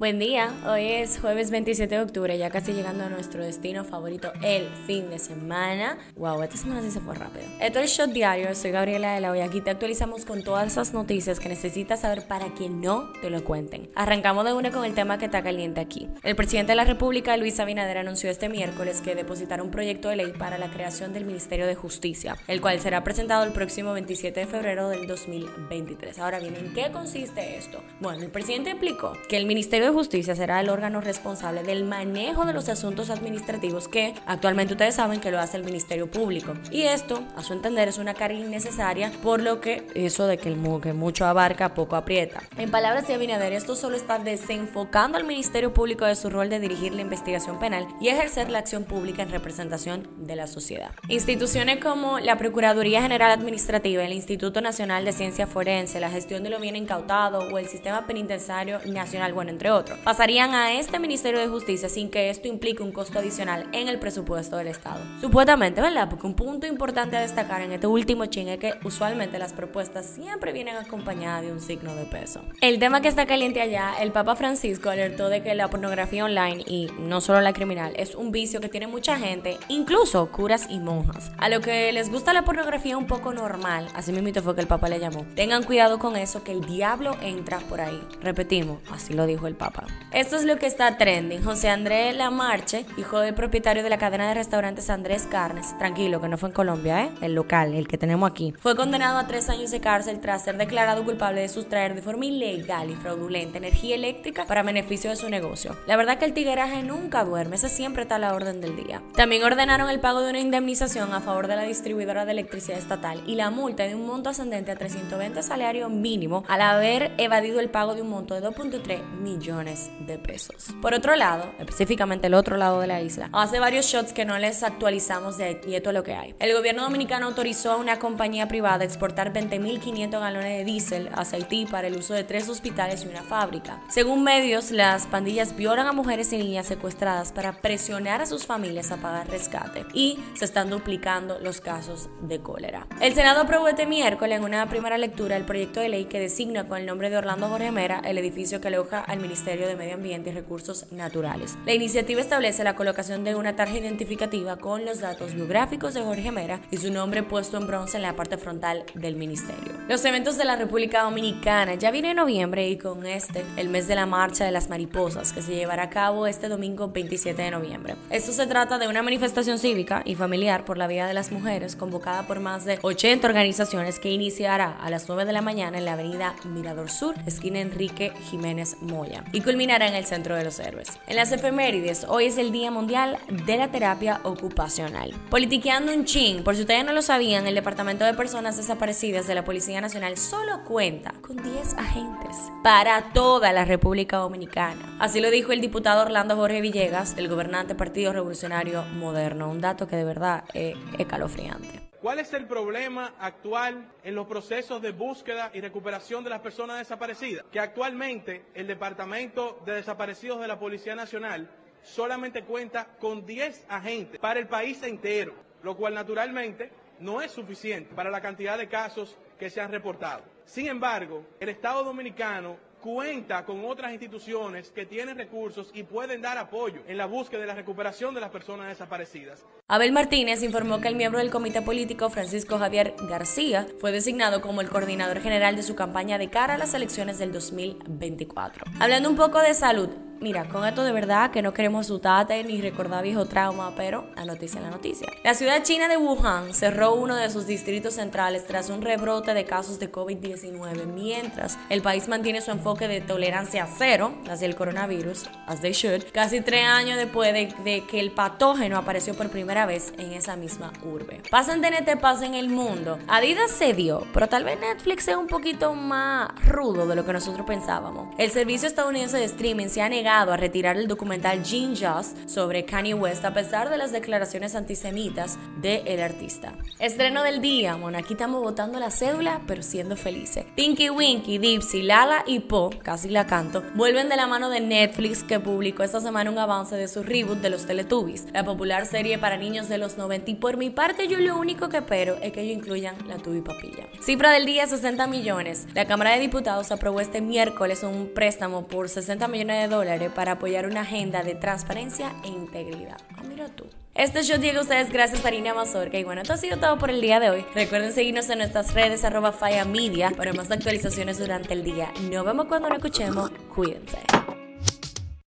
Buen día, hoy es jueves 27 de octubre, ya casi llegando a nuestro destino favorito, el fin de semana. Wow, esta semana sí se fue rápido. Esto es Shot Diario, soy Gabriela de la Hoy. Aquí te actualizamos con todas esas noticias que necesitas saber para que no te lo cuenten. Arrancamos de una con el tema que está caliente aquí. El presidente de la República, Luis Abinader, anunció este miércoles que depositará un proyecto de ley para la creación del Ministerio de Justicia, el cual será presentado el próximo 27 de febrero del 2023. Ahora bien, ¿en qué consiste esto? Bueno, el presidente explicó que el Ministerio de Justicia será el órgano responsable del manejo de los asuntos administrativos que actualmente ustedes saben que lo hace el Ministerio Público. Y esto, a su entender, es una carga innecesaria, por lo que eso de que, el, que mucho abarca, poco aprieta. En palabras de Abinader, esto solo está desenfocando al Ministerio Público de su rol de dirigir la investigación penal y ejercer la acción pública en representación de la sociedad. Instituciones como la Procuraduría General Administrativa, el Instituto Nacional de Ciencia Forense, la gestión de lo bien incautado o el Sistema Penitenciario Nacional, bueno, entre otros pasarían a este Ministerio de Justicia sin que esto implique un costo adicional en el presupuesto del Estado. Supuestamente, ¿verdad? Porque un punto importante a destacar en este último ching es que usualmente las propuestas siempre vienen acompañadas de un signo de peso. El tema que está caliente allá, el Papa Francisco alertó de que la pornografía online, y no solo la criminal, es un vicio que tiene mucha gente, incluso curas y monjas. A lo que les gusta la pornografía un poco normal, así mismo fue que el Papa le llamó. Tengan cuidado con eso, que el diablo entra por ahí. Repetimos, así lo dijo el Papa. Esto es lo que está trending. José Andrés Lamarche, hijo del propietario de la cadena de restaurantes Andrés Carnes, tranquilo que no fue en Colombia, ¿eh? el local, el que tenemos aquí, fue condenado a tres años de cárcel tras ser declarado culpable de sustraer de forma ilegal y fraudulenta energía eléctrica para beneficio de su negocio. La verdad que el tigueraje nunca duerme, ese siempre está a la orden del día. También ordenaron el pago de una indemnización a favor de la distribuidora de electricidad estatal y la multa de un monto ascendente a 320 salario mínimo al haber evadido el pago de un monto de 2.3 millones de pesos. Por otro lado, específicamente el otro lado de la isla, hace varios shots que no les actualizamos de y esto es lo que hay. El gobierno dominicano autorizó a una compañía privada a exportar 20.500 galones de diésel a Haití para el uso de tres hospitales y una fábrica. Según medios, las pandillas violan a mujeres y niñas secuestradas para presionar a sus familias a pagar rescate y se están duplicando los casos de cólera. El Senado aprobó este miércoles en una primera lectura el proyecto de ley que designa con el nombre de Orlando Jorge Mera el edificio que aloja al Ministerio de Medio Ambiente y Recursos Naturales. La iniciativa establece la colocación de una tarjeta identificativa con los datos biográficos de Jorge Mera y su nombre puesto en bronce en la parte frontal del ministerio. Los eventos de la República Dominicana ya viene en noviembre y con este el mes de la marcha de las mariposas que se llevará a cabo este domingo 27 de noviembre. Esto se trata de una manifestación cívica y familiar por la Vía de las Mujeres convocada por más de 80 organizaciones que iniciará a las 9 de la mañana en la avenida Mirador Sur, esquina Enrique Jiménez Moya y culminará en el Centro de los Héroes. En las efemérides, hoy es el Día Mundial de la Terapia Ocupacional. Politiqueando un chin, por si ustedes no lo sabían, el Departamento de Personas Desaparecidas de la Policía Nacional solo cuenta con 10 agentes para toda la República Dominicana. Así lo dijo el diputado Orlando Jorge Villegas, el gobernante Partido Revolucionario Moderno, un dato que de verdad es escalofriante. ¿Cuál es el problema actual en los procesos de búsqueda y recuperación de las personas desaparecidas? Que actualmente el Departamento de Desaparecidos de la Policía Nacional solamente cuenta con 10 agentes para el país entero, lo cual naturalmente no es suficiente para la cantidad de casos que se han reportado. Sin embargo, el Estado dominicano cuenta con otras instituciones que tienen recursos y pueden dar apoyo en la búsqueda y la recuperación de las personas desaparecidas. Abel Martínez informó que el miembro del comité político Francisco Javier García fue designado como el coordinador general de su campaña de cara a las elecciones del 2024. Hablando un poco de salud, Mira, con esto de verdad que no queremos asustarte ni recordar viejo trauma, pero la noticia es la noticia. La ciudad china de Wuhan cerró uno de sus distritos centrales tras un rebrote de casos de COVID-19, mientras el país mantiene su enfoque de tolerancia cero hacia el coronavirus, as they should, casi tres años después de, que el patógeno apareció por primera vez en esa misma urbe. Pasan TNT, pasa en el mundo. Adidas se dio, pero tal vez Netflix sea un poquito más rudo de lo que nosotros pensábamos. El servicio estadounidense de streaming se ha negado a retirar el documental Gene Just sobre Kanye West a pesar de las declaraciones antisemitas del artista. Estreno del día, Mona, aquí estamos votando la cédula, pero siendo felices. Pinky Winky, Dipsy, Lala y Po, casi la canto, vuelven de la mano de Netflix que publicó esta semana un avance de su reboot de los Teletubbies, la popular serie para niños de los 90 y por mi parte yo lo único que espero es que ellos incluyan la tubi papilla. Cifra del día 60 millones. La Cámara de Diputados aprobó este miércoles un préstamo por 60 millones de dólares para apoyar una agenda de transparencia e integridad. Ah, mira tú. Este show llega a ustedes gracias a Arina Mazorca. Y bueno, esto ha sido todo por el día de hoy. Recuerden seguirnos en nuestras redes arroba Faya Media para más actualizaciones durante el día. Nos vemos cuando nos escuchemos. Cuídense.